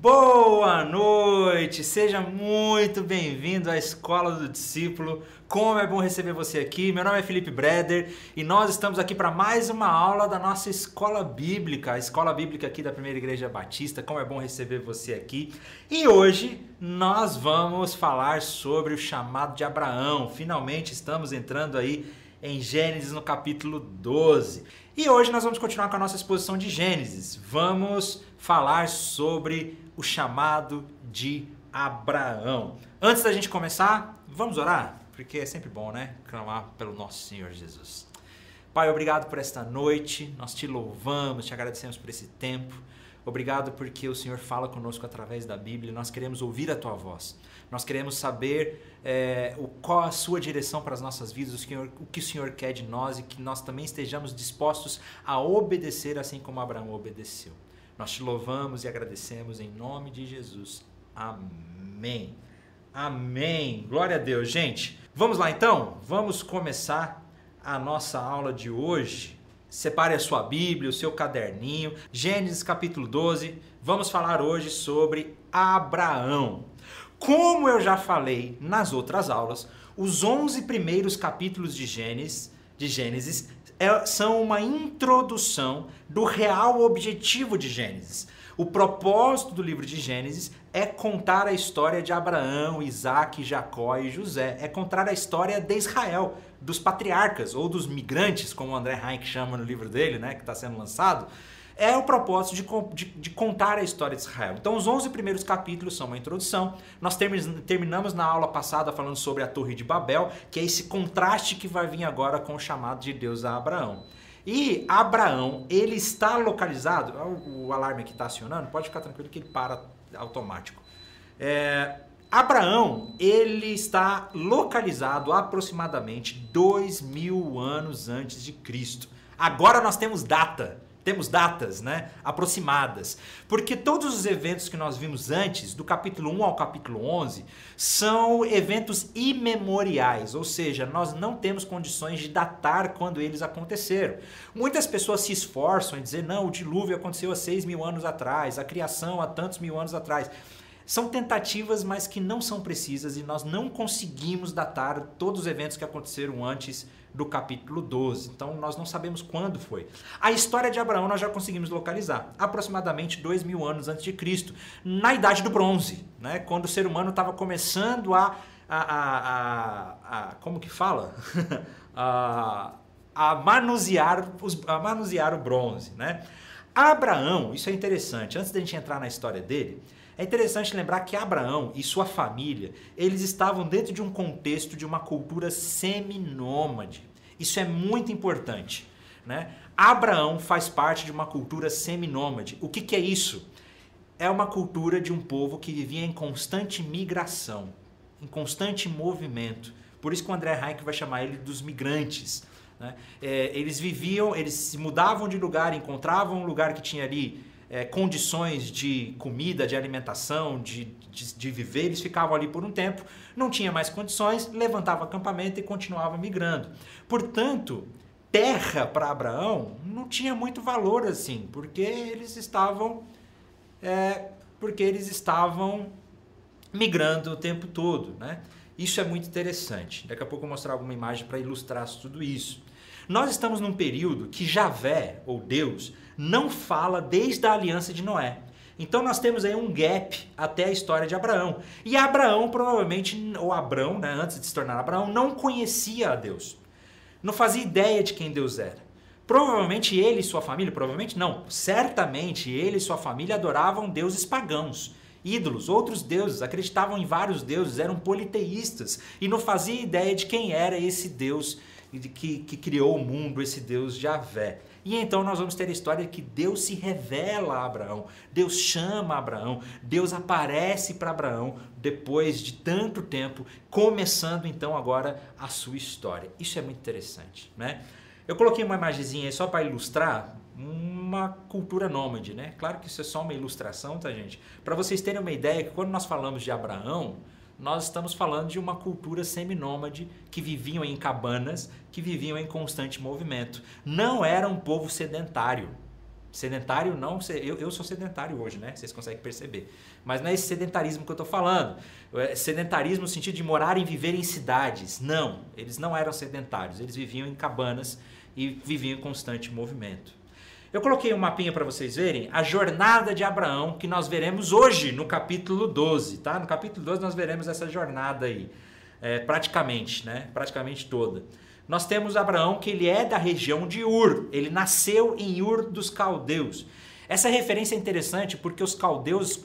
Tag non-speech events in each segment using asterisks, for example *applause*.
Boa noite! Seja muito bem-vindo à Escola do Discípulo. Como é bom receber você aqui. Meu nome é Felipe Breder e nós estamos aqui para mais uma aula da nossa Escola Bíblica, a Escola Bíblica aqui da Primeira Igreja Batista. Como é bom receber você aqui. E hoje nós vamos falar sobre o chamado de Abraão. Finalmente estamos entrando aí em Gênesis no capítulo 12. E hoje nós vamos continuar com a nossa exposição de Gênesis. Vamos falar sobre o chamado de Abraão. Antes da gente começar, vamos orar, porque é sempre bom, né? Clamar pelo nosso Senhor Jesus. Pai, obrigado por esta noite. Nós te louvamos, te agradecemos por esse tempo. Obrigado porque o Senhor fala conosco através da Bíblia. Nós queremos ouvir a tua voz. Nós queremos saber é, o, qual a sua direção para as nossas vidas, o, Senhor, o que o Senhor quer de nós e que nós também estejamos dispostos a obedecer assim como Abraão obedeceu. Nós te louvamos e agradecemos em nome de Jesus. Amém. Amém. Glória a Deus, gente. Vamos lá então? Vamos começar a nossa aula de hoje. Separe a sua Bíblia, o seu caderninho. Gênesis capítulo 12. Vamos falar hoje sobre Abraão. Como eu já falei nas outras aulas, os 11 primeiros capítulos de Gênesis, de Gênesis é, são uma introdução do real objetivo de Gênesis. O propósito do livro de Gênesis é contar a história de Abraão, Isaac, Jacó e José. É contar a história de Israel, dos patriarcas ou dos migrantes, como o André Heinck chama no livro dele, né, que está sendo lançado é o propósito de, de, de, contar a história de Israel. Então, os 11 primeiros capítulos são uma introdução. Nós terminamos na aula passada falando sobre a Torre de Babel, que é esse contraste que vai vir agora com o chamado de Deus a Abraão. E Abraão, ele está localizado. O, alarme aqui está acionando, pode ficar tranquilo que ele para automático. É, Abraão, ele está localizado aproximadamente dois mil anos antes de Cristo. Agora nós temos data temos datas né, aproximadas. Porque todos os eventos que nós vimos antes, do capítulo 1 ao capítulo 11, são eventos imemoriais, ou seja, nós não temos condições de datar quando eles aconteceram. Muitas pessoas se esforçam em dizer, não, o dilúvio aconteceu há 6 mil anos atrás, a criação há tantos mil anos atrás. São tentativas, mas que não são precisas e nós não conseguimos datar todos os eventos que aconteceram antes do capítulo 12. Então nós não sabemos quando foi. A história de Abraão nós já conseguimos localizar, aproximadamente dois mil anos antes de Cristo, na Idade do Bronze, né? quando o ser humano estava começando a, a, a, a, como que fala? *laughs* a, a, manusear os, a manusear o bronze. Né? Abraão, isso é interessante, antes da gente entrar na história dele, é interessante lembrar que Abraão e sua família, eles estavam dentro de um contexto de uma cultura seminômade. Isso é muito importante. Né? Abraão faz parte de uma cultura seminômade. O que, que é isso? É uma cultura de um povo que vivia em constante migração, em constante movimento. Por isso que o André Heinck vai chamar ele dos migrantes. Né? É, eles viviam, eles se mudavam de lugar, encontravam um lugar que tinha ali é, condições de comida, de alimentação, de, de, de, viver, eles ficavam ali por um tempo, não tinha mais condições, levantava acampamento e continuava migrando. Portanto, terra para Abraão não tinha muito valor assim, porque eles estavam é, porque eles estavam migrando o tempo todo, né? Isso é muito interessante. Daqui a pouco eu vou mostrar alguma imagem para ilustrar tudo isso. Nós estamos num período que Javé, ou Deus, não fala desde a aliança de Noé. Então nós temos aí um gap até a história de Abraão. E Abraão provavelmente, ou Abraão, né, antes de se tornar Abraão, não conhecia a Deus. Não fazia ideia de quem Deus era. Provavelmente ele e sua família, provavelmente não, certamente ele e sua família adoravam deuses pagãos, ídolos, outros deuses, acreditavam em vários deuses, eram politeístas e não fazia ideia de quem era esse Deus que, que criou o mundo, esse Deus Javé. E então nós vamos ter a história que Deus se revela a Abraão, Deus chama Abraão, Deus aparece para Abraão depois de tanto tempo, começando então agora a sua história. Isso é muito interessante, né? Eu coloquei uma imagenzinha aí só para ilustrar uma cultura nômade, né? Claro que isso é só uma ilustração, tá, gente? Para vocês terem uma ideia que quando nós falamos de Abraão, nós estamos falando de uma cultura seminômade que viviam em cabanas, que viviam em constante movimento. Não era um povo sedentário. Sedentário não. Eu, eu sou sedentário hoje, né? Vocês conseguem perceber. Mas não é esse sedentarismo que eu estou falando. É sedentarismo no sentido de morar e viver em cidades. Não, eles não eram sedentários. Eles viviam em cabanas e viviam em constante movimento. Eu coloquei um mapinha para vocês verem a jornada de Abraão que nós veremos hoje no capítulo 12, tá? No capítulo 12 nós veremos essa jornada aí, é, praticamente, né? Praticamente toda nós temos Abraão que ele é da região de Ur, ele nasceu em Ur dos caldeus. Essa referência é interessante porque os caldeus,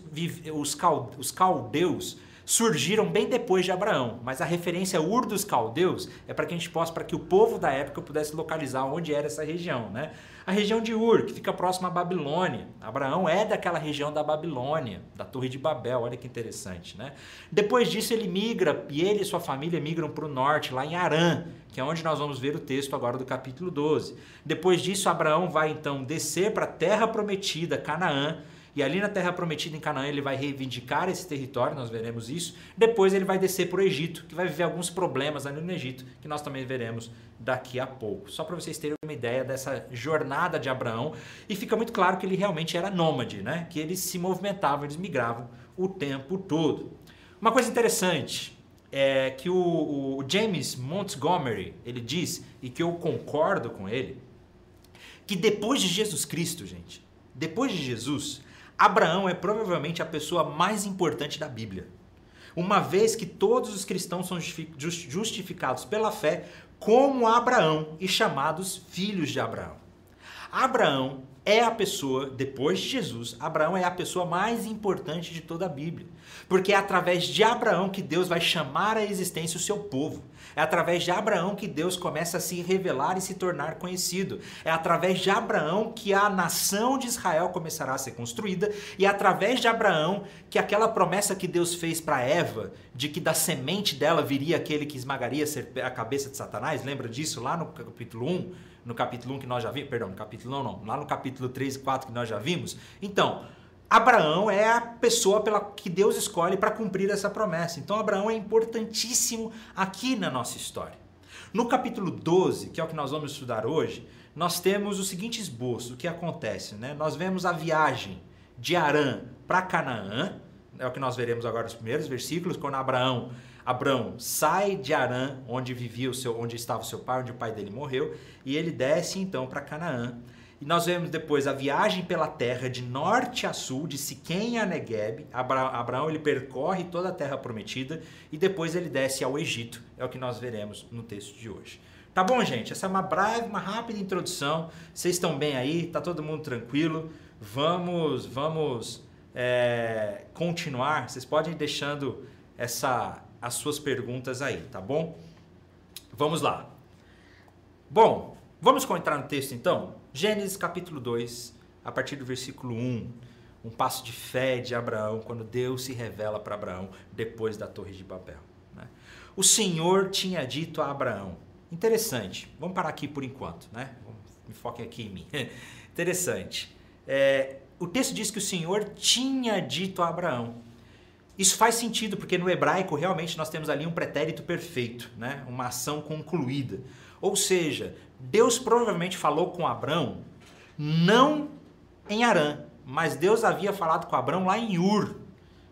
os, os caldeus surgiram bem depois de Abraão, mas a referência Ur dos Caldeus é para que a gente possa, para que o povo da época pudesse localizar onde era essa região, né? A região de Ur, que fica próxima à Babilônia. Abraão é daquela região da Babilônia, da Torre de Babel, olha que interessante, né? Depois disso ele migra, e ele e sua família migram para o norte, lá em Arã, que é onde nós vamos ver o texto agora do capítulo 12. Depois disso, Abraão vai então descer para a terra prometida, Canaã, e ali na terra prometida em Canaã ele vai reivindicar esse território, nós veremos isso. Depois ele vai descer para o Egito, que vai viver alguns problemas ali no Egito, que nós também veremos daqui a pouco. Só para vocês terem uma ideia dessa jornada de Abraão. E fica muito claro que ele realmente era nômade, né? que eles se movimentavam, eles migravam o tempo todo. Uma coisa interessante é que o, o James Montgomery ele diz, e que eu concordo com ele, que depois de Jesus Cristo, gente, depois de Jesus, Abraão é provavelmente a pessoa mais importante da Bíblia. Uma vez que todos os cristãos são justificados pela fé como Abraão e chamados filhos de Abraão. Abraão é a pessoa, depois de Jesus, Abraão é a pessoa mais importante de toda a Bíblia. Porque é através de Abraão que Deus vai chamar à existência o seu povo. É através de Abraão que Deus começa a se revelar e se tornar conhecido. É através de Abraão que a nação de Israel começará a ser construída. E é através de Abraão que aquela promessa que Deus fez para Eva, de que da semente dela viria aquele que esmagaria a cabeça de Satanás, lembra disso lá no capítulo 1? no capítulo 1 que nós já vimos, perdão, no capítulo 1 não, lá no capítulo 3 e 4 que nós já vimos. Então, Abraão é a pessoa pela que Deus escolhe para cumprir essa promessa. Então, Abraão é importantíssimo aqui na nossa história. No capítulo 12, que é o que nós vamos estudar hoje, nós temos o seguinte esboço: o que acontece? Né? Nós vemos a viagem de Arã para Canaã, é o que nós veremos agora nos primeiros versículos, quando Abraão Abraão sai de Arã, onde vivia o seu, onde estava o seu pai, onde o pai dele morreu, e ele desce então para Canaã. E nós vemos depois a viagem pela terra de norte a sul, de Siquém a Negueb. Abraão ele percorre toda a terra prometida e depois ele desce ao Egito. É o que nós veremos no texto de hoje. Tá bom, gente? Essa é uma breve, uma rápida introdução. Vocês estão bem aí? Tá todo mundo tranquilo? Vamos, vamos é, continuar. Vocês podem ir deixando essa as suas perguntas aí, tá bom? Vamos lá. Bom, vamos entrar no texto então? Gênesis capítulo 2, a partir do versículo 1. Um passo de fé de Abraão, quando Deus se revela para Abraão depois da Torre de Babel. Né? O Senhor tinha dito a Abraão. Interessante, vamos parar aqui por enquanto, né? Me foquem aqui em mim. *laughs* Interessante. É, o texto diz que o Senhor tinha dito a Abraão. Isso faz sentido, porque no hebraico realmente nós temos ali um pretérito perfeito, né? uma ação concluída. Ou seja, Deus provavelmente falou com Abraão não em Arã, mas Deus havia falado com Abraão lá em Ur,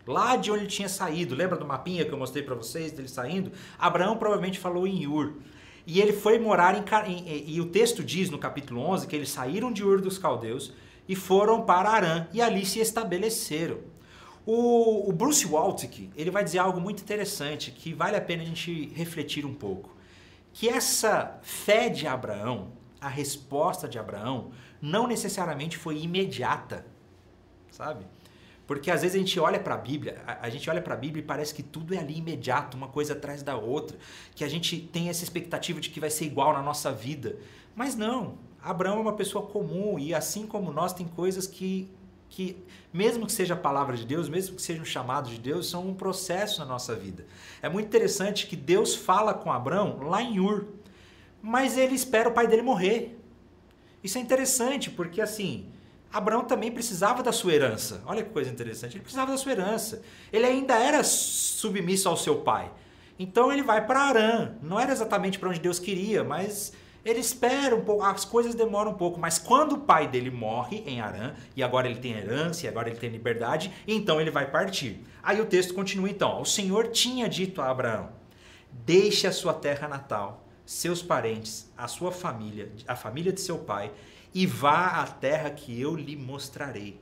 lá de onde ele tinha saído. Lembra do mapinha que eu mostrei para vocês dele saindo? Abraão provavelmente falou em Ur. E ele foi morar em, em, e o texto diz no capítulo 11 que eles saíram de Ur dos caldeus e foram para Arã e ali se estabeleceram. O, o Bruce Waltke, ele vai dizer algo muito interessante que vale a pena a gente refletir um pouco. Que essa fé de Abraão, a resposta de Abraão, não necessariamente foi imediata, sabe? Porque às vezes a gente olha para a Bíblia, a, gente olha para a Bíblia e parece que tudo é ali imediato, uma coisa atrás da outra, que a gente tem essa expectativa de que vai ser igual na nossa vida. Mas não, Abraão é uma pessoa comum e assim como nós tem coisas que que, mesmo que seja a palavra de Deus, mesmo que seja um chamado de Deus, são um processo na nossa vida. É muito interessante que Deus fala com Abraão lá em Ur, mas ele espera o pai dele morrer. Isso é interessante, porque assim, Abraão também precisava da sua herança. Olha que coisa interessante, ele precisava da sua herança. Ele ainda era submisso ao seu pai. Então ele vai para Arã. Não era exatamente para onde Deus queria, mas Ele espera um pouco, as coisas demoram um pouco, mas quando o pai dele morre em Arã, e agora ele tem herança, e agora ele tem liberdade, então ele vai partir. Aí o texto continua então: O Senhor tinha dito a Abraão: Deixe a sua terra natal, seus parentes, a sua família, a família de seu pai, e vá à terra que eu lhe mostrarei.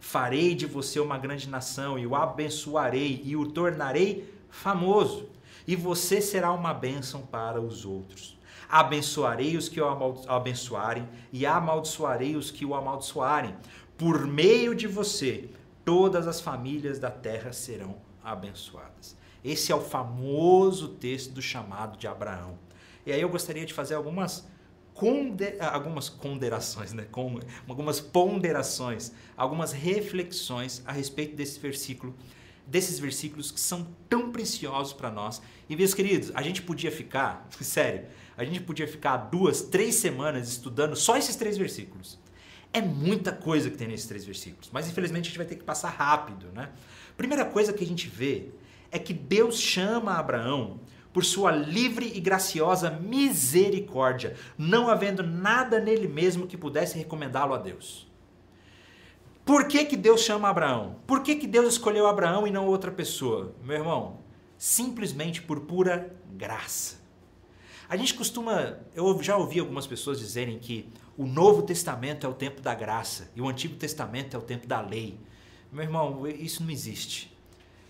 Farei de você uma grande nação e o abençoarei e o tornarei famoso, e você será uma bênção para os outros. Abençoarei os que o abençoarem e amaldiçoarei os que o amaldiçoarem. Por meio de você, todas as famílias da terra serão abençoadas. Esse é o famoso texto do chamado de Abraão. E aí eu gostaria de fazer algumas algumas ponderações, né? Com, algumas ponderações, algumas reflexões a respeito desse versículo, desses versículos que são tão preciosos para nós. E meus queridos, a gente podia ficar, *laughs* sério, a gente podia ficar duas, três semanas estudando só esses três versículos. É muita coisa que tem nesses três versículos, mas infelizmente a gente vai ter que passar rápido, né? Primeira coisa que a gente vê é que Deus chama Abraão por sua livre e graciosa misericórdia, não havendo nada nele mesmo que pudesse recomendá-lo a Deus. Por que, que Deus chama Abraão? Por que, que Deus escolheu Abraão e não outra pessoa? Meu irmão, simplesmente por pura graça. A gente costuma, eu já ouvi algumas pessoas dizerem que o Novo Testamento é o tempo da graça e o Antigo Testamento é o tempo da lei. Meu irmão, isso não existe.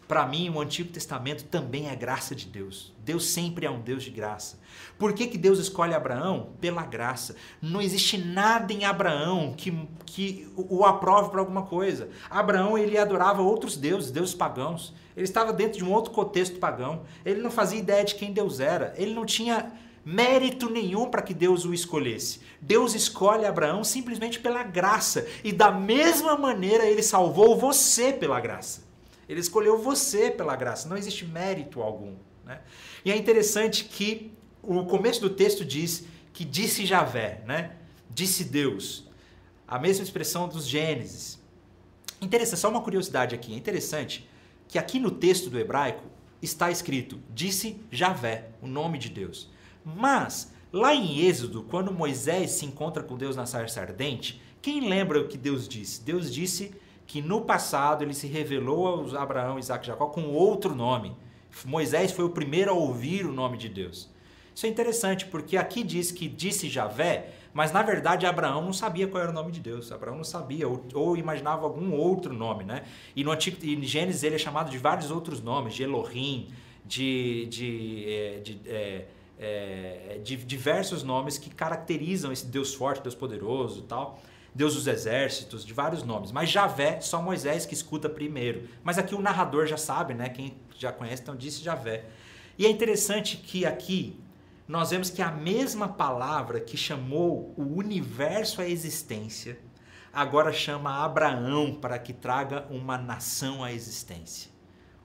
Para mim, o Antigo Testamento também é graça de Deus. Deus sempre é um Deus de graça. Por que, que Deus escolhe Abraão? Pela graça. Não existe nada em Abraão que, que o aprove para alguma coisa. Abraão ele adorava outros deuses, deuses pagãos. Ele estava dentro de um outro contexto pagão. Ele não fazia ideia de quem Deus era. Ele não tinha mérito nenhum para que Deus o escolhesse. Deus escolhe Abraão simplesmente pela graça. E da mesma maneira ele salvou você pela graça. Ele escolheu você pela graça, não existe mérito algum. Né? E é interessante que o começo do texto diz que disse Javé, né? disse Deus. A mesma expressão dos Gênesis. Interessante, só uma curiosidade aqui. É interessante que aqui no texto do hebraico está escrito disse Javé, o nome de Deus. Mas lá em Êxodo, quando Moisés se encontra com Deus na sarça ardente, quem lembra o que Deus disse? Deus disse que no passado ele se revelou a Abraão, Isaac e Jacó com outro nome. Moisés foi o primeiro a ouvir o nome de Deus. Isso é interessante, porque aqui diz que disse Javé, mas na verdade Abraão não sabia qual era o nome de Deus. Abraão não sabia, ou, ou imaginava algum outro nome, né? E no Antigo, em Gênesis ele é chamado de vários outros nomes, de Elohim, de, de, é, de, é, é, de diversos nomes que caracterizam esse Deus forte, Deus poderoso e tal. Deus dos exércitos, de vários nomes. Mas Javé, só Moisés que escuta primeiro. Mas aqui o narrador já sabe, né? Quem já conhece, então disse Javé. E é interessante que aqui nós vemos que a mesma palavra que chamou o universo à existência, agora chama Abraão para que traga uma nação à existência.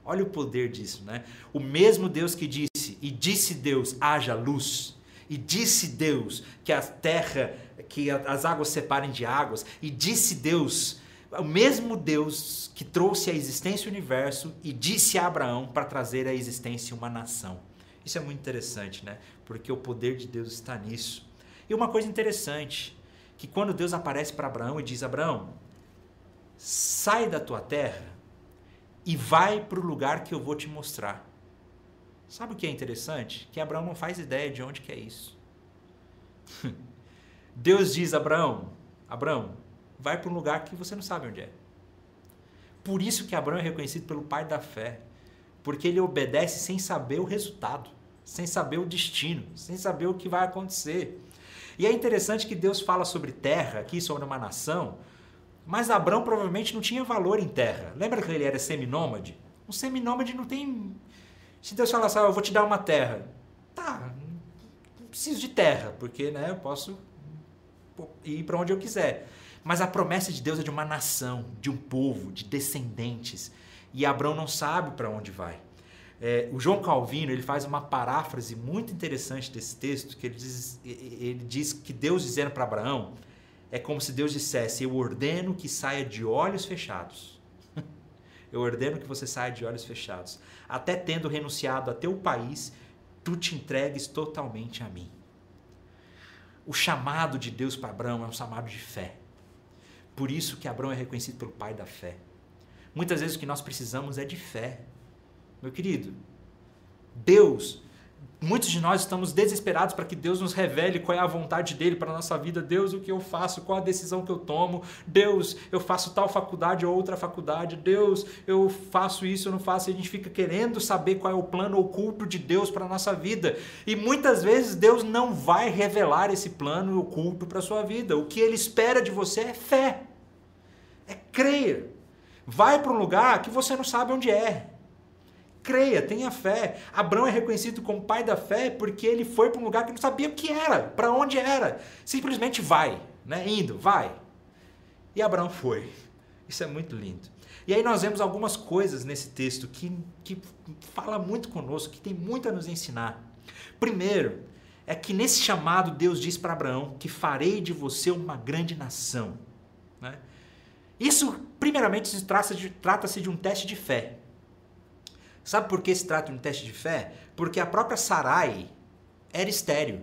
Olha o poder disso, né? O mesmo Deus que disse, e disse Deus, haja luz, e disse Deus que a terra que as águas separem de águas, e disse Deus, o mesmo Deus que trouxe à existência o universo e disse a Abraão para trazer à existência uma nação. Isso é muito interessante, né? Porque o poder de Deus está nisso. E uma coisa interessante, que quando Deus aparece para Abraão e diz: Abraão, sai da tua terra e vai para o lugar que eu vou te mostrar. Sabe o que é interessante? Que Abraão não faz ideia de onde que é isso. *laughs* Deus diz a Abraão: Abraão, vai para um lugar que você não sabe onde é. Por isso que Abraão é reconhecido pelo pai da fé, porque ele obedece sem saber o resultado, sem saber o destino, sem saber o que vai acontecer. E é interessante que Deus fala sobre terra, aqui sobre uma nação, mas Abraão provavelmente não tinha valor em terra. Lembra que ele era seminômade? Um seminômade não tem. Se Deus falasse, ah, eu vou te dar uma terra. Tá, não preciso de terra, porque né, eu posso ir para onde eu quiser. Mas a promessa de Deus é de uma nação, de um povo, de descendentes. E Abraão não sabe para onde vai. É, o João Calvino ele faz uma paráfrase muito interessante desse texto, que ele diz, ele diz que Deus dizendo para Abraão é como se Deus dissesse: Eu ordeno que saia de olhos fechados. *laughs* Eu ordeno que você saia de olhos fechados. Até tendo renunciado a teu país, tu te entregues totalmente a mim. O chamado de Deus para Abraão é um chamado de fé. Por isso que Abraão é reconhecido pelo pai da fé. Muitas vezes o que nós precisamos é de fé. Meu querido, Deus Muitos de nós estamos desesperados para que Deus nos revele qual é a vontade dele para a nossa vida. Deus, o que eu faço? Qual a decisão que eu tomo? Deus, eu faço tal faculdade ou outra faculdade. Deus, eu faço isso, eu não faço. E a gente fica querendo saber qual é o plano oculto de Deus para a nossa vida. E muitas vezes Deus não vai revelar esse plano oculto para a sua vida. O que ele espera de você é fé. É crer. Vai para um lugar que você não sabe onde é. Creia, tenha fé. Abraão é reconhecido como pai da fé porque ele foi para um lugar que não sabia o que era, para onde era. Simplesmente vai, né? Indo, vai. E Abraão foi. Isso é muito lindo. E aí nós vemos algumas coisas nesse texto que, que fala muito conosco, que tem muito a nos ensinar. Primeiro, é que nesse chamado Deus diz para Abraão que farei de você uma grande nação. Né? Isso, primeiramente, trata-se de, trata de um teste de fé. Sabe por que se trata de um teste de fé? Porque a própria Sarai era estéreo.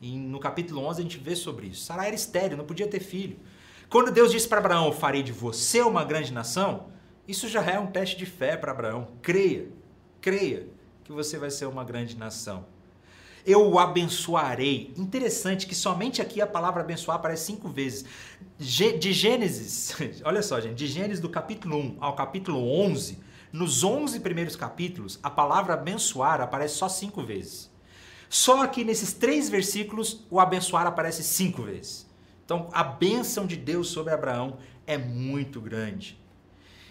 E no capítulo 11 a gente vê sobre isso. Sarai era estéreo, não podia ter filho. Quando Deus disse para Abraão: Farei de você uma grande nação, isso já é um teste de fé para Abraão. Creia, creia que você vai ser uma grande nação. Eu o abençoarei. Interessante que somente aqui a palavra abençoar aparece cinco vezes. De Gênesis, *laughs* olha só, gente, de Gênesis do capítulo 1 ao capítulo 11, nos 11 primeiros capítulos, a palavra abençoar aparece só cinco vezes. Só aqui nesses três versículos, o abençoar aparece cinco vezes. Então, a bênção de Deus sobre Abraão é muito grande.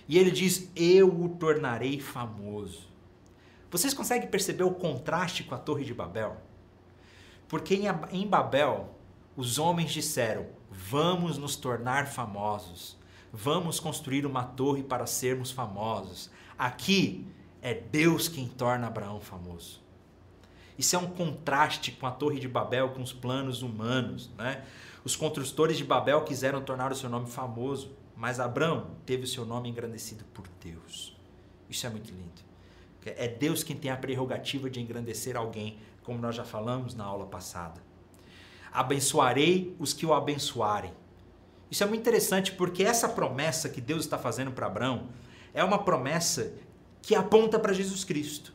E ele diz: Eu o tornarei famoso. Vocês conseguem perceber o contraste com a Torre de Babel? Porque em Babel, os homens disseram: Vamos nos tornar famosos. Vamos construir uma torre para sermos famosos. Aqui é Deus quem torna Abraão famoso. Isso é um contraste com a Torre de Babel, com os planos humanos. Né? Os construtores de Babel quiseram tornar o seu nome famoso, mas Abraão teve o seu nome engrandecido por Deus. Isso é muito lindo. É Deus quem tem a prerrogativa de engrandecer alguém, como nós já falamos na aula passada. Abençoarei os que o abençoarem. Isso é muito interessante porque essa promessa que Deus está fazendo para Abraão é uma promessa que aponta para Jesus Cristo.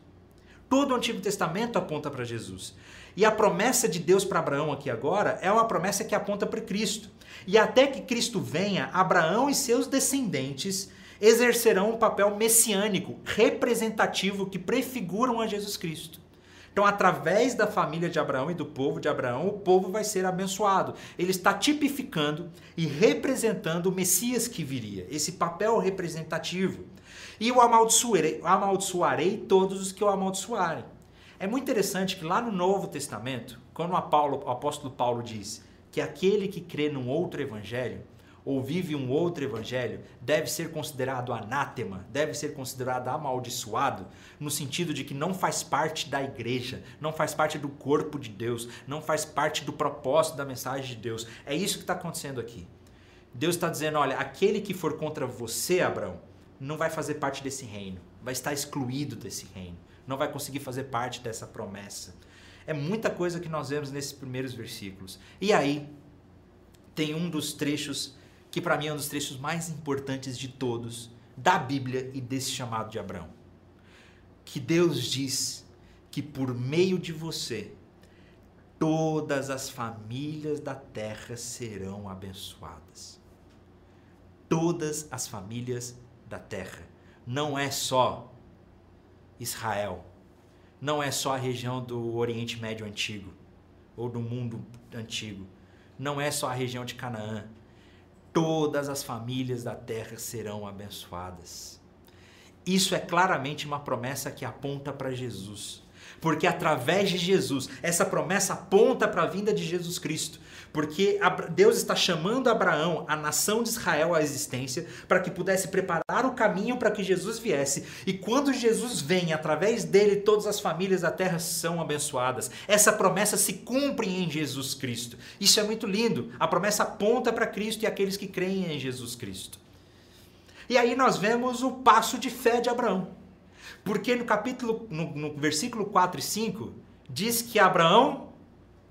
Todo o Antigo Testamento aponta para Jesus. E a promessa de Deus para Abraão aqui agora é uma promessa que aponta para Cristo. E até que Cristo venha, Abraão e seus descendentes exercerão um papel messiânico, representativo, que prefiguram a Jesus Cristo. Então, através da família de Abraão e do povo de Abraão, o povo vai ser abençoado. Ele está tipificando e representando o Messias que viria, esse papel representativo. E o amaldiçoarei, amaldiçoarei todos os que o amaldiçoarem. É muito interessante que lá no Novo Testamento, quando o, apóstolo Paulo diz que aquele que crê num outro evangelho, ou vive um outro evangelho deve ser considerado anátema, deve ser considerado amaldiçoado, no sentido de que não faz parte da igreja, não faz parte do corpo de Deus, não faz parte do propósito da mensagem de Deus. É isso que está acontecendo aqui. Deus está dizendo: olha, aquele que for contra você, Abraão, não vai fazer parte desse reino, vai estar excluído desse reino, não vai conseguir fazer parte dessa promessa. É muita coisa que nós vemos nesses primeiros versículos. E aí, tem um dos trechos que para mim é um dos trechos mais importantes de todos da Bíblia e desse chamado de Abraão. Que Deus diz que por meio de você todas as famílias da terra serão abençoadas. Todas as famílias da terra. Não é só Israel. Não é só a região do Oriente Médio antigo ou do mundo antigo. Não é só a região de Canaã todas as famílias da terra serão abençoadas. Isso é claramente uma promessa que aponta para Jesus. Porque através de Jesus, essa promessa aponta para a vinda de Jesus Cristo. Porque Deus está chamando Abraão, a nação de Israel, à existência, para que pudesse preparar o caminho para que Jesus viesse. E quando Jesus vem, através dele, todas as famílias da terra são abençoadas. Essa promessa se cumpre em Jesus Cristo. Isso é muito lindo. A promessa aponta para Cristo e aqueles que creem em Jesus Cristo. E aí nós vemos o passo de fé de Abraão. Porque no capítulo, no, no versículo 4 e 5, diz que Abraão,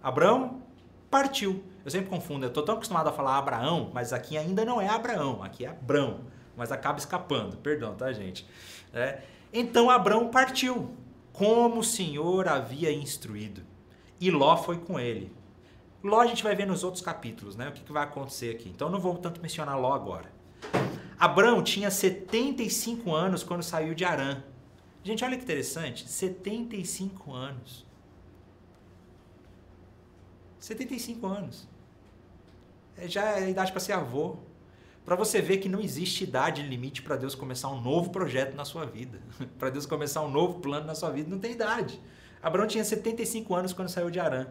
Abraão partiu. Eu sempre confundo, eu estou tão acostumado a falar Abraão, mas aqui ainda não é Abraão, aqui é Abrão, mas acaba escapando, perdão, tá, gente? É. Então Abrão partiu, como o Senhor havia instruído, e Ló foi com ele. Ló a gente vai ver nos outros capítulos, né? O que, que vai acontecer aqui. Então não vou tanto mencionar Ló agora. Abrão tinha 75 anos quando saiu de Arã. Gente, olha que interessante, 75 anos. 75 anos. É, já é idade para ser avô. Para você ver que não existe idade limite para Deus começar um novo projeto na sua vida. *laughs* para Deus começar um novo plano na sua vida, não tem idade. Abraão tinha 75 anos quando saiu de Arã.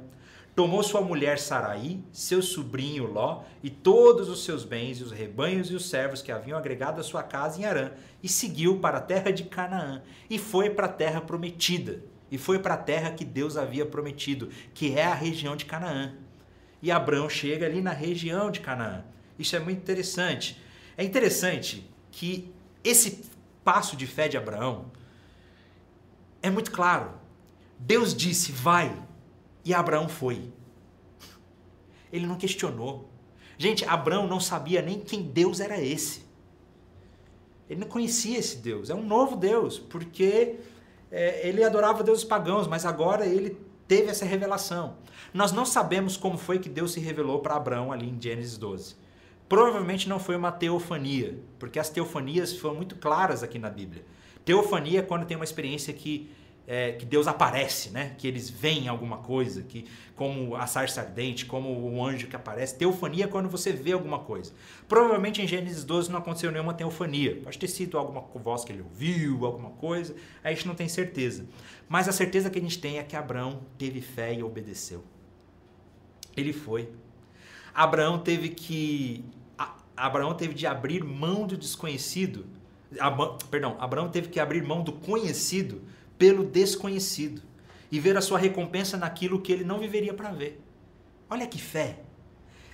Tomou sua mulher Saraí, seu sobrinho Ló e todos os seus bens, os rebanhos e os servos que haviam agregado à sua casa em Arã, e seguiu para a terra de Canaã, e foi para a terra prometida, e foi para a terra que Deus havia prometido, que é a região de Canaã. E Abraão chega ali na região de Canaã. Isso é muito interessante. É interessante que esse passo de fé de Abraão é muito claro. Deus disse: vai, e Abraão foi. Ele não questionou. Gente, Abraão não sabia nem quem Deus era esse. Ele não conhecia esse Deus. É um novo Deus, porque é, ele adorava deuses pagãos, mas agora ele teve essa revelação. Nós não sabemos como foi que Deus se revelou para Abraão ali em Gênesis 12. Provavelmente não foi uma teofania, porque as teofanias foram muito claras aqui na Bíblia. Teofania é quando tem uma experiência que é, que Deus aparece, né? Que eles veem alguma coisa, que como a sarça ardente, como o anjo que aparece. Teofania é quando você vê alguma coisa. Provavelmente em Gênesis 12 não aconteceu nenhuma teofania. Pode ter sido alguma voz que ele ouviu, alguma coisa. A gente não tem certeza. Mas a certeza que a gente tem é que Abraão teve fé e obedeceu. Ele foi. Abraão teve que Abraão teve de abrir mão do desconhecido. Perdão, Abraão teve que abrir mão do conhecido pelo desconhecido e ver a sua recompensa naquilo que ele não viveria para ver. Olha que fé!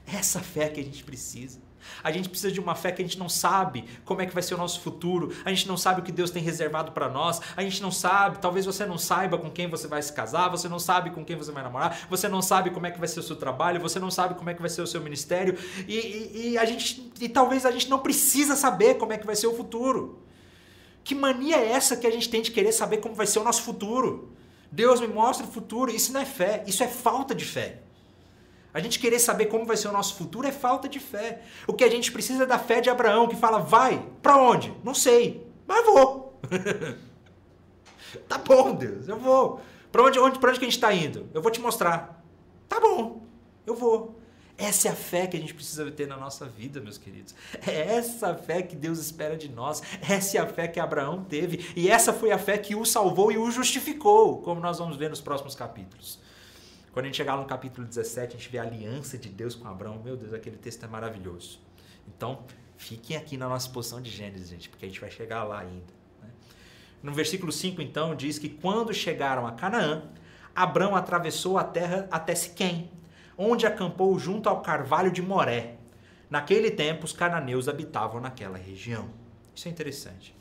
Essa fé que a gente precisa. A gente precisa de uma fé que a gente não sabe como é que vai ser o nosso futuro, a gente não sabe o que Deus tem reservado para nós, a gente não sabe, talvez você não saiba com quem você vai se casar, você não sabe com quem você vai namorar, você não sabe como é que vai ser o seu trabalho, você não sabe como é que vai ser o seu ministério, e, e, e a gente, e talvez a gente não precisa saber como é que vai ser o futuro. Que mania é essa que a gente tem de querer saber como vai ser o nosso futuro? Deus me mostra o futuro. Isso não é fé, isso é falta de fé. A gente querer saber como vai ser o nosso futuro é falta de fé. O que a gente precisa é da fé de Abraão, que fala: vai, para onde? Não sei, mas vou. *laughs* tá bom, Deus, eu vou. Para onde, onde, pra onde que a gente está indo? Eu vou te mostrar. Tá bom, eu vou. Essa é a fé que a gente precisa ter na nossa vida, meus queridos. É essa fé que Deus espera de nós. Essa é a fé que Abraão teve. E essa foi a fé que o salvou e o justificou, como nós vamos ver nos próximos capítulos. Quando a gente chegar no capítulo 17, a gente vê a aliança de Deus com Abraão. Meu Deus, aquele texto é maravilhoso. Então, fiquem aqui na nossa posição de Gênesis, gente, porque a gente vai chegar lá ainda. Né? No versículo 5, então, diz que quando chegaram a Canaã, Abraão atravessou a terra até Siquém onde acampou junto ao carvalho de Moré. Naquele tempo, os cananeus habitavam naquela região. Isso é interessante.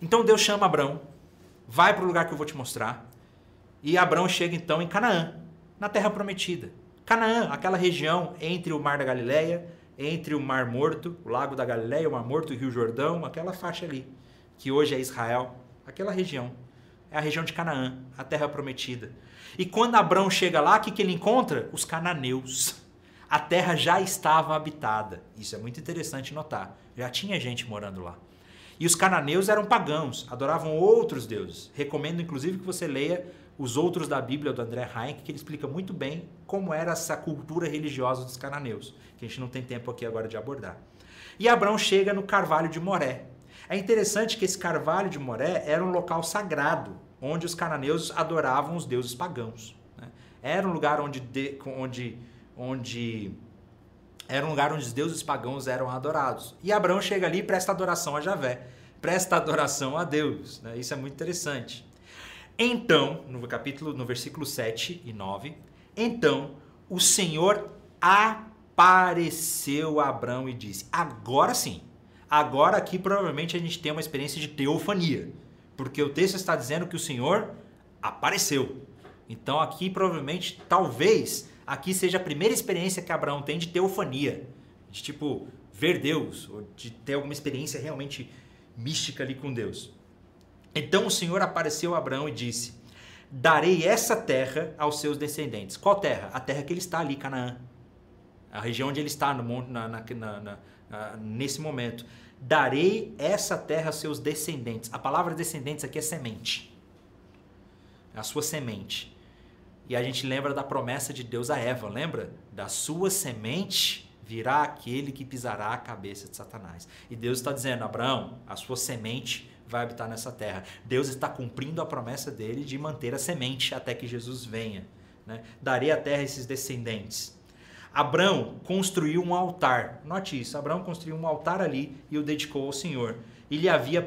Então Deus chama Abraão, vai para o lugar que eu vou te mostrar. E Abraão chega então em Canaã, na terra prometida. Canaã, aquela região entre o Mar da Galileia, entre o Mar Morto, o Lago da Galileia, o Mar Morto o Rio Jordão, aquela faixa ali, que hoje é Israel, aquela região. É a região de Canaã, a terra prometida. E quando Abraão chega lá, o que, que ele encontra? Os cananeus. A terra já estava habitada. Isso é muito interessante notar. Já tinha gente morando lá. E os cananeus eram pagãos, adoravam outros deuses. Recomendo, inclusive, que você leia os outros da Bíblia do André Heinck, que ele explica muito bem como era essa cultura religiosa dos cananeus, que a gente não tem tempo aqui agora de abordar. E Abraão chega no Carvalho de Moré. É interessante que esse Carvalho de Moré era um local sagrado, onde os cananeus adoravam os deuses pagãos. Né? Era um lugar onde, de, onde, onde era um lugar onde os deuses pagãos eram adorados. E Abraão chega ali e presta adoração a Javé, presta adoração a Deus. Né? Isso é muito interessante. Então, no capítulo, no versículo 7 e 9, então o Senhor apareceu a Abraão e disse: Agora sim, agora aqui provavelmente a gente tem uma experiência de teofania porque o texto está dizendo que o Senhor apareceu. Então aqui provavelmente, talvez, aqui seja a primeira experiência que Abraão tem de teofania, de tipo ver Deus, ou de ter alguma experiência realmente mística ali com Deus. Então o Senhor apareceu a Abraão e disse: Darei essa terra aos seus descendentes. Qual terra? A terra que ele está ali, Canaã. A região onde ele está no monte, na, na, na, nesse momento. Darei essa terra aos seus descendentes. A palavra descendentes aqui é semente. A sua semente. E a gente lembra da promessa de Deus a Eva, lembra? Da sua semente virá aquele que pisará a cabeça de Satanás. E Deus está dizendo, Abraão, a sua semente vai habitar nessa terra. Deus está cumprindo a promessa dele de manter a semente até que Jesus venha. Né? Darei a terra a esses descendentes. Abraão construiu um altar. Note isso, Abraão construiu um altar ali e o dedicou ao Senhor. E lhe havia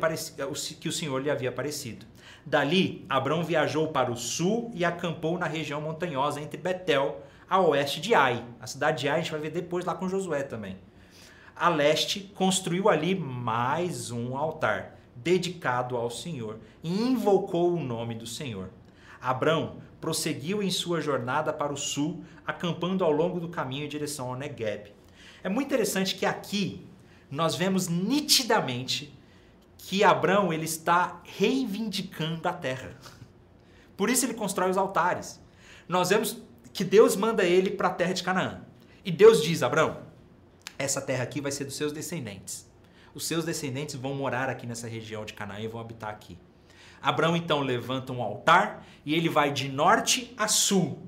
que o Senhor lhe havia aparecido. Dali, Abraão viajou para o sul e acampou na região montanhosa entre Betel, a oeste de Ai. A cidade de Ai a gente vai ver depois lá com Josué também. A leste, construiu ali mais um altar dedicado ao Senhor e invocou o nome do Senhor. Abrão prosseguiu em sua jornada para o sul, acampando ao longo do caminho em direção ao Negueb. É muito interessante que aqui nós vemos nitidamente que Abrão ele está reivindicando a terra. Por isso ele constrói os altares. Nós vemos que Deus manda ele para a terra de Canaã. E Deus diz: Abrão, essa terra aqui vai ser dos seus descendentes os seus descendentes vão morar aqui nessa região de Canaã e vão habitar aqui. Abraão então levanta um altar e ele vai de norte a sul.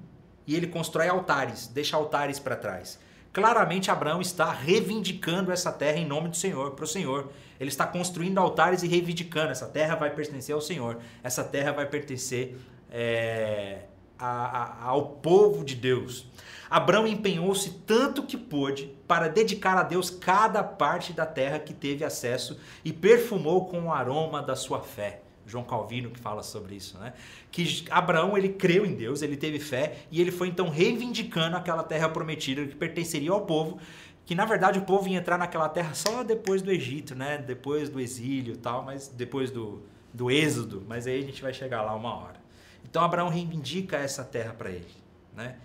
E ele constrói altares, deixa altares para trás. Claramente Abraão está reivindicando essa terra em nome do Senhor, para o Senhor. Ele está construindo altares e reivindicando. Essa terra vai pertencer ao Senhor. Essa terra vai pertencer é, a, a, ao povo de Deus. Abraão empenhou-se tanto que pôde para dedicar a Deus cada parte da terra que teve acesso e perfumou com o aroma da sua fé. João Calvino que fala sobre isso, né? Que Abraão ele creu em Deus, ele teve fé e ele foi então reivindicando aquela terra prometida que pertenceria ao povo, que na verdade o povo ia entrar naquela terra só depois do Egito, né? Depois do exílio e tal, mas depois do, do êxodo, mas aí a gente vai chegar lá uma hora. Então Abraão reivindica essa terra para ele, né?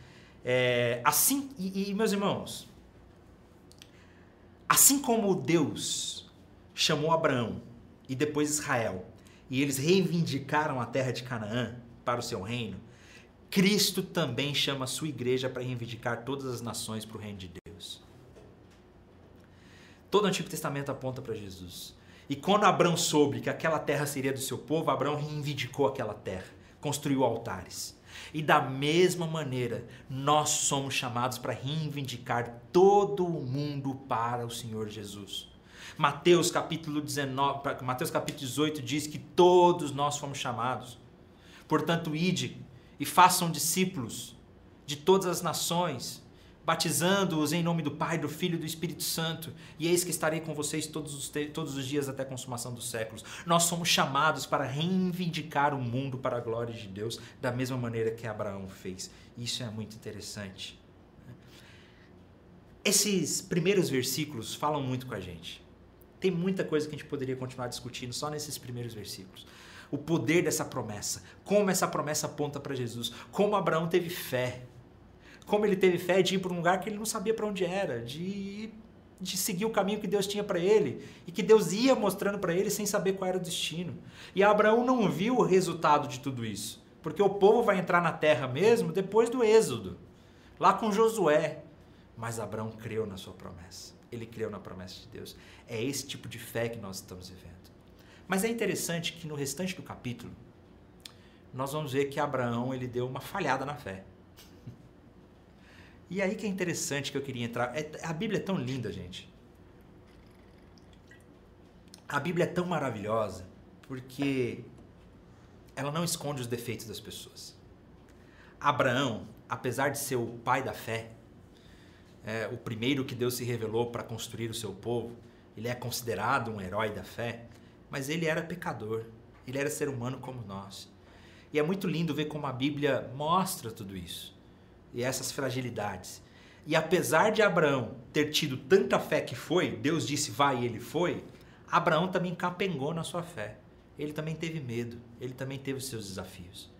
É, assim, e, e meus irmãos, assim como Deus chamou Abraão e depois Israel, e eles reivindicaram a terra de Canaã para o seu reino, Cristo também chama a sua igreja para reivindicar todas as nações para o reino de Deus. Todo o Antigo Testamento aponta para Jesus. E quando Abraão soube que aquela terra seria do seu povo, Abraão reivindicou aquela terra, construiu altares. E da mesma maneira, nós somos chamados para reivindicar todo o mundo para o Senhor Jesus. Mateus capítulo 19, Mateus capítulo 18 diz que todos nós fomos chamados. Portanto, ide e façam discípulos de todas as nações, batizando-os em nome do Pai, do Filho e do Espírito Santo, e eis que estarei com vocês todos os, todos os dias até a consumação dos séculos. Nós somos chamados para reivindicar o mundo para a glória de Deus, da mesma maneira que Abraão fez. Isso é muito interessante. Esses primeiros versículos falam muito com a gente. Tem muita coisa que a gente poderia continuar discutindo só nesses primeiros versículos o poder dessa promessa, como essa promessa aponta para Jesus, como Abraão teve fé, como ele teve fé de ir para um lugar que ele não sabia para onde era, de, de seguir o caminho que Deus tinha para ele e que Deus ia mostrando para ele sem saber qual era o destino. E Abraão não viu o resultado de tudo isso, porque o povo vai entrar na terra mesmo depois do Êxodo, lá com Josué. Mas Abraão creu na sua promessa. Ele creu na promessa de Deus. É esse tipo de fé que nós estamos vivendo. Mas é interessante que no restante do capítulo nós vamos ver que Abraão ele deu uma falhada na fé. E aí que é interessante que eu queria entrar. É, a Bíblia é tão linda, gente. A Bíblia é tão maravilhosa porque ela não esconde os defeitos das pessoas. Abraão, apesar de ser o pai da fé, é, o primeiro que Deus se revelou para construir o seu povo, ele é considerado um herói da fé, mas ele era pecador, ele era ser humano como nós. E é muito lindo ver como a Bíblia mostra tudo isso e essas fragilidades. E apesar de Abraão ter tido tanta fé que foi, Deus disse vai e ele foi, Abraão também capengou na sua fé. Ele também teve medo, ele também teve os seus desafios.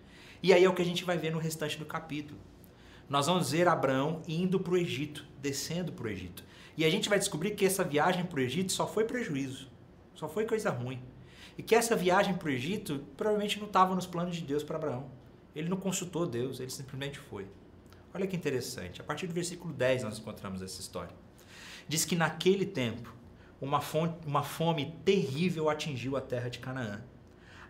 E aí é o que a gente vai ver no restante do capítulo. Nós vamos ver Abraão indo para o Egito, descendo para o Egito. E a gente vai descobrir que essa viagem para o Egito só foi prejuízo, só foi coisa ruim. E que essa viagem para o Egito provavelmente não estava nos planos de Deus para Abraão. Ele não consultou Deus, ele simplesmente foi. Olha que interessante. A partir do versículo 10 nós encontramos essa história. Diz que naquele tempo uma, fonte, uma fome terrível atingiu a terra de Canaã.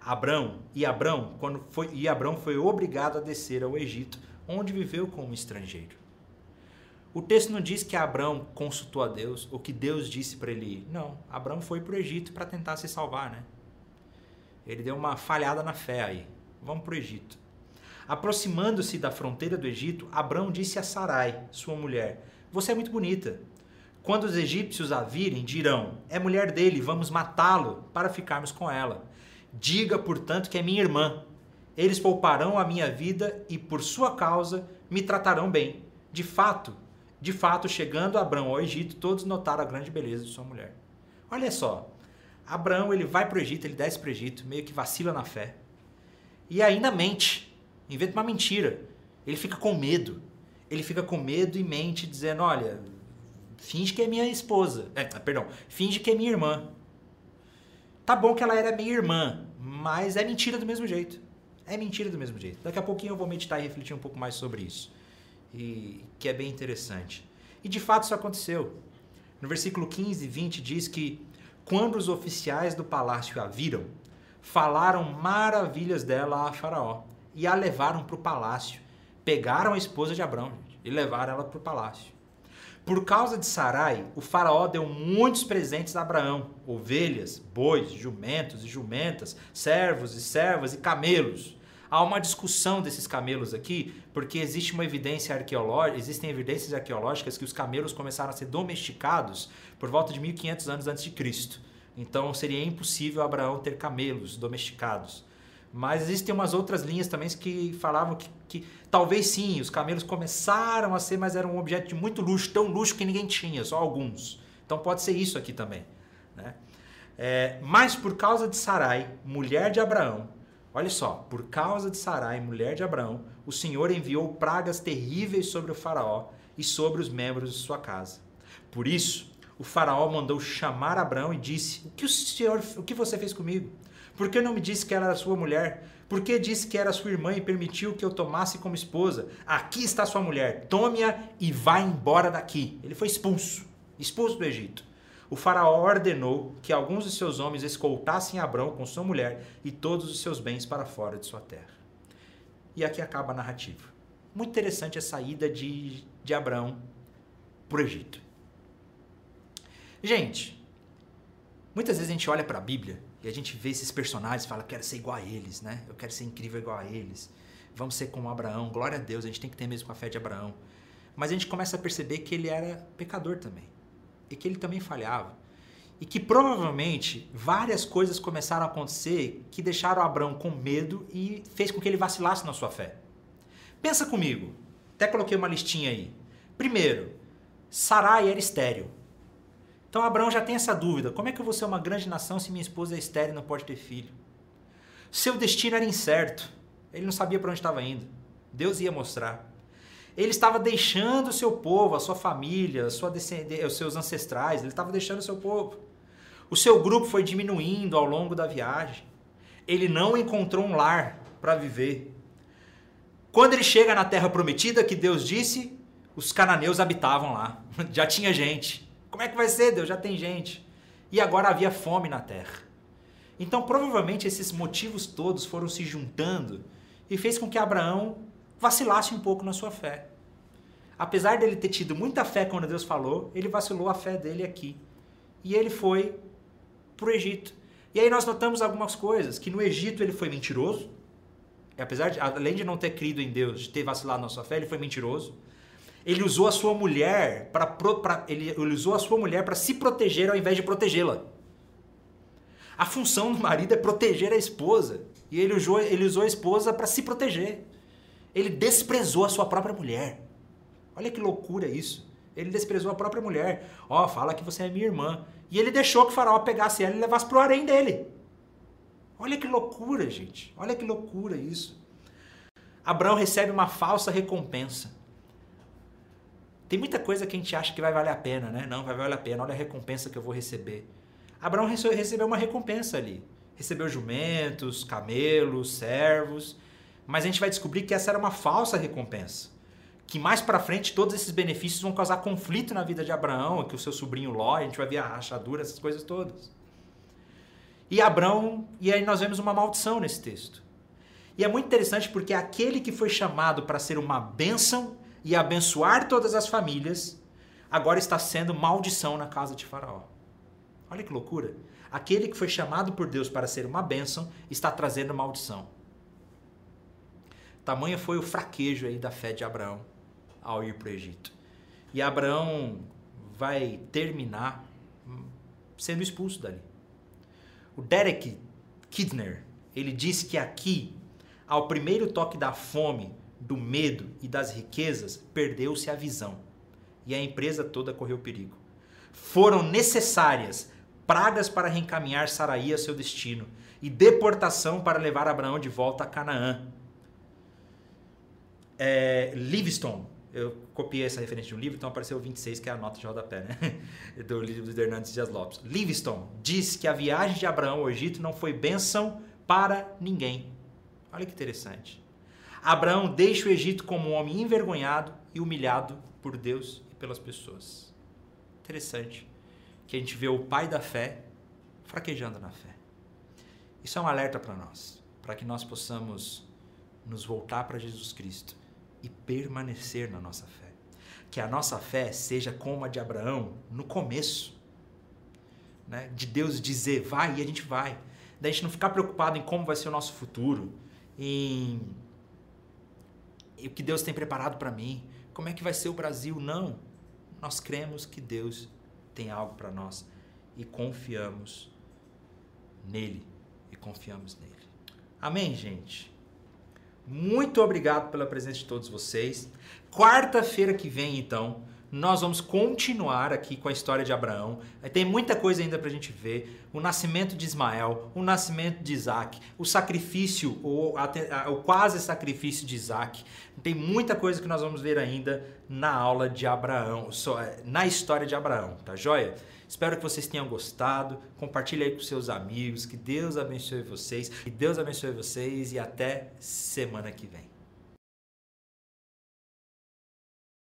Abrão e Abrão, quando foi, e Abrão foi obrigado a descer ao Egito, onde viveu como estrangeiro. O texto não diz que Abrão consultou a Deus ou que Deus disse para ele ir. Não, Abrão foi para o Egito para tentar se salvar, né? Ele deu uma falhada na fé aí. Vamos para o Egito. Aproximando-se da fronteira do Egito, Abrão disse a Sarai, sua mulher: Você é muito bonita. Quando os egípcios a virem, dirão: É mulher dele, vamos matá-lo para ficarmos com ela. Diga, portanto, que é minha irmã. Eles pouparão a minha vida e por sua causa me tratarão bem. De fato, de fato, chegando Abraão ao Egito, todos notaram a grande beleza de sua mulher. Olha só, Abraão ele vai para o Egito, ele desce para o Egito, meio que vacila na fé. E ainda mente, inventa uma mentira. Ele fica com medo. Ele fica com medo e mente, dizendo: Olha, Finge que é minha esposa. É, perdão, finge que é minha irmã. Tá bom que ela era minha irmã, mas é mentira do mesmo jeito. É mentira do mesmo jeito. Daqui a pouquinho eu vou meditar e refletir um pouco mais sobre isso. E que é bem interessante. E de fato isso aconteceu. No versículo 15 e 20 diz que quando os oficiais do palácio a viram, falaram maravilhas dela a Faraó e a levaram para o palácio. Pegaram a esposa de Abraão e levaram ela para o palácio. Por causa de Sarai, o faraó deu muitos presentes a Abraão: ovelhas, bois, jumentos e jumentas, servos e servas e camelos. Há uma discussão desses camelos aqui, porque existe uma evidência arqueológica, existem evidências arqueológicas que os camelos começaram a ser domesticados por volta de 1500 anos antes de Cristo. Então seria impossível Abraão ter camelos domesticados. Mas existem umas outras linhas também que falavam que, que, talvez sim, os camelos começaram a ser, mas eram um objeto de muito luxo, tão luxo que ninguém tinha, só alguns. Então pode ser isso aqui também. Né? É, mas por causa de Sarai, mulher de Abraão, olha só, por causa de Sarai, mulher de Abraão, o Senhor enviou pragas terríveis sobre o faraó e sobre os membros de sua casa. Por isso, o faraó mandou chamar Abraão e disse: O que o Senhor, o que você fez comigo? Por que não me disse que era sua mulher? Por que disse que era sua irmã e permitiu que eu tomasse como esposa? Aqui está sua mulher, tome-a e vá embora daqui. Ele foi expulso, expulso do Egito. O faraó ordenou que alguns de seus homens escoltassem Abrão com sua mulher e todos os seus bens para fora de sua terra. E aqui acaba a narrativa. Muito interessante a saída de, de Abrão para o Egito. Gente, muitas vezes a gente olha para a Bíblia e a gente vê esses personagens e fala, quero ser igual a eles, né? Eu quero ser incrível igual a eles. Vamos ser como Abraão. Glória a Deus, a gente tem que ter mesmo a fé de Abraão. Mas a gente começa a perceber que ele era pecador também. E que ele também falhava. E que provavelmente várias coisas começaram a acontecer que deixaram Abraão com medo e fez com que ele vacilasse na sua fé. Pensa comigo. Até coloquei uma listinha aí. Primeiro, Sarai era estéreo. Então Abraão já tem essa dúvida: como é que eu vou ser uma grande nação se minha esposa é estéril e não pode ter filho? Seu destino era incerto. Ele não sabia para onde estava indo. Deus ia mostrar. Ele estava deixando o seu povo, a sua família, a sua os seus ancestrais, ele estava deixando o seu povo. O seu grupo foi diminuindo ao longo da viagem. Ele não encontrou um lar para viver. Quando ele chega na terra prometida que Deus disse, os cananeus habitavam lá. *laughs* Já tinha gente. Como é que vai ser, Deus? Já tem gente. E agora havia fome na terra. Então, provavelmente, esses motivos todos foram se juntando e fez com que Abraão vacilasse um pouco na sua fé. Apesar dele ter tido muita fé quando Deus falou, ele vacilou a fé dele aqui. E ele foi para o Egito. E aí nós notamos algumas coisas, que no Egito ele foi mentiroso. Apesar de, além de não ter crido em Deus, de ter vacilado na sua fé, ele foi mentiroso. Ele usou a sua mulher para ele, ele usou a sua mulher para se proteger ao invés de protegê-la. A função do marido é proteger a esposa e ele usou, ele usou a esposa para se proteger. Ele desprezou a sua própria mulher. Olha que loucura isso. Ele desprezou a própria mulher. Ó, oh, fala que você é minha irmã. E ele deixou que o faraó pegasse ela e levasse pro harém dele. Olha que loucura, gente. Olha que loucura isso. Abraão recebe uma falsa recompensa. Tem muita coisa que a gente acha que vai valer a pena, né? Não, vai valer a pena, olha a recompensa que eu vou receber. Abraão recebeu uma recompensa ali. Recebeu jumentos, camelos, servos, mas a gente vai descobrir que essa era uma falsa recompensa. Que mais para frente todos esses benefícios vão causar conflito na vida de Abraão, que o seu sobrinho Ló, a gente vai ver a rachadura, essas coisas todas. E Abraão, e aí nós vemos uma maldição nesse texto. E é muito interessante porque aquele que foi chamado para ser uma bênção e abençoar todas as famílias, agora está sendo maldição na casa de Faraó. Olha que loucura. Aquele que foi chamado por Deus para ser uma bênção está trazendo maldição. Tamanho foi o fraquejo aí da fé de Abraão ao ir para o Egito. E Abraão vai terminar sendo expulso dali. O Derek Kidner, ele disse que aqui, ao primeiro toque da fome, do medo e das riquezas, perdeu-se a visão. E a empresa toda correu perigo. Foram necessárias pragas para reencaminhar Saraí a seu destino e deportação para levar Abraão de volta a Canaã. É, Livingstone, eu copiei essa referência de um livro, então apareceu 26, que é a nota de rodapé, né? *laughs* Do livro de Hernandes Dias Lopes. Livingstone diz que a viagem de Abraão ao Egito não foi bênção para ninguém. Olha que interessante. Abraão deixa o Egito como um homem envergonhado e humilhado por Deus e pelas pessoas. Interessante que a gente vê o pai da fé fraquejando na fé. Isso é um alerta para nós, para que nós possamos nos voltar para Jesus Cristo e permanecer na nossa fé. Que a nossa fé seja como a de Abraão no começo. Né? De Deus dizer vai e a gente vai. Da gente não ficar preocupado em como vai ser o nosso futuro, em, em o que Deus tem preparado para mim, como é que vai ser o Brasil. Não. Nós cremos que Deus tem algo para nós e confiamos nele e confiamos nele. Amém, gente. Muito obrigado pela presença de todos vocês. Quarta-feira que vem, então, nós vamos continuar aqui com a história de Abraão. Tem muita coisa ainda para a gente ver. O nascimento de Ismael, o nascimento de Isaac, o sacrifício, o, o quase sacrifício de Isaac. Tem muita coisa que nós vamos ver ainda na aula de Abraão, na história de Abraão, tá joia? Espero que vocês tenham gostado. Compartilhe aí com seus amigos. Que Deus abençoe vocês. Que Deus abençoe vocês e até semana que vem.